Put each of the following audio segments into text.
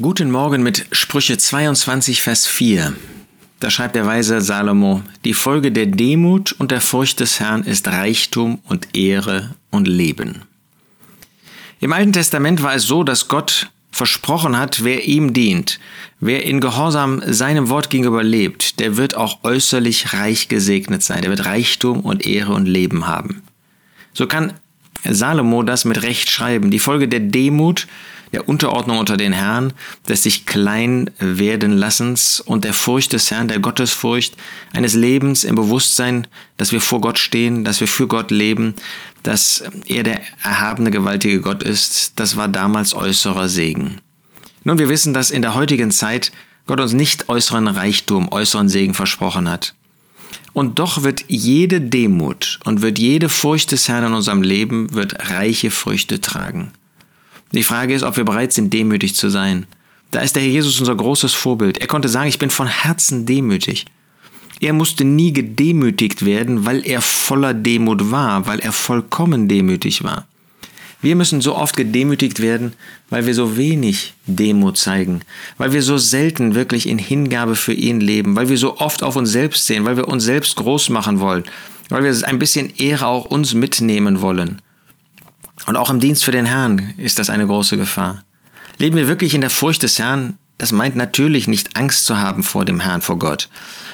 Guten Morgen mit Sprüche 22, Vers 4. Da schreibt der weise Salomo, die Folge der Demut und der Furcht des Herrn ist Reichtum und Ehre und Leben. Im Alten Testament war es so, dass Gott versprochen hat, wer ihm dient, wer in Gehorsam seinem Wort gegenüber lebt, der wird auch äußerlich reich gesegnet sein, der wird Reichtum und Ehre und Leben haben. So kann Salomo das mit Recht schreiben. Die Folge der Demut, der Unterordnung unter den Herrn, des sich klein werden Lassens und der Furcht des Herrn, der Gottesfurcht, eines Lebens im Bewusstsein, dass wir vor Gott stehen, dass wir für Gott leben, dass er der erhabene, gewaltige Gott ist, das war damals äußerer Segen. Nun, wir wissen, dass in der heutigen Zeit Gott uns nicht äußeren Reichtum, äußeren Segen versprochen hat. Und doch wird jede Demut und wird jede Furcht des Herrn in unserem Leben wird reiche Früchte tragen. Die Frage ist, ob wir bereit sind, demütig zu sein. Da ist der Herr Jesus unser großes Vorbild. Er konnte sagen, ich bin von Herzen demütig. Er musste nie gedemütigt werden, weil er voller Demut war, weil er vollkommen demütig war. Wir müssen so oft gedemütigt werden, weil wir so wenig Demut zeigen, weil wir so selten wirklich in Hingabe für ihn leben, weil wir so oft auf uns selbst sehen, weil wir uns selbst groß machen wollen, weil wir ein bisschen Ehre auch uns mitnehmen wollen. Und auch im Dienst für den Herrn ist das eine große Gefahr. Leben wir wirklich in der Furcht des Herrn, das meint natürlich nicht Angst zu haben vor dem Herrn, vor Gott.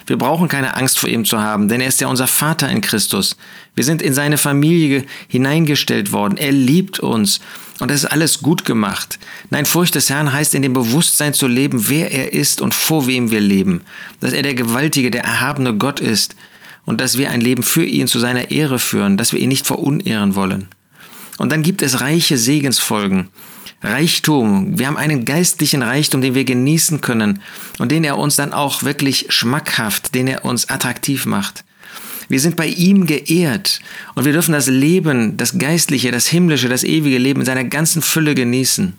Wir brauchen keine Angst vor ihm zu haben, denn er ist ja unser Vater in Christus. Wir sind in seine Familie hineingestellt worden. Er liebt uns. Und das ist alles gut gemacht. Nein, Furcht des Herrn heißt in dem Bewusstsein zu leben, wer er ist und vor wem wir leben. Dass er der gewaltige, der erhabene Gott ist. Und dass wir ein Leben für ihn zu seiner Ehre führen, dass wir ihn nicht verunehren wollen. Und dann gibt es reiche Segensfolgen. Reichtum. Wir haben einen geistlichen Reichtum, den wir genießen können und den er uns dann auch wirklich schmackhaft, den er uns attraktiv macht. Wir sind bei ihm geehrt und wir dürfen das Leben, das Geistliche, das Himmlische, das ewige Leben in seiner ganzen Fülle genießen.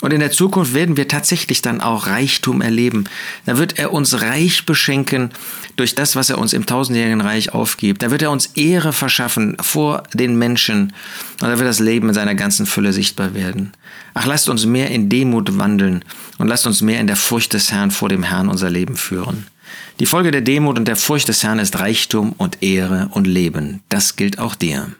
Und in der Zukunft werden wir tatsächlich dann auch Reichtum erleben. Da wird er uns reich beschenken durch das, was er uns im tausendjährigen Reich aufgibt. Da wird er uns Ehre verschaffen vor den Menschen. Und da wird das Leben in seiner ganzen Fülle sichtbar werden. Ach, lasst uns mehr in Demut wandeln und lasst uns mehr in der Furcht des Herrn vor dem Herrn unser Leben führen. Die Folge der Demut und der Furcht des Herrn ist Reichtum und Ehre und Leben. Das gilt auch dir.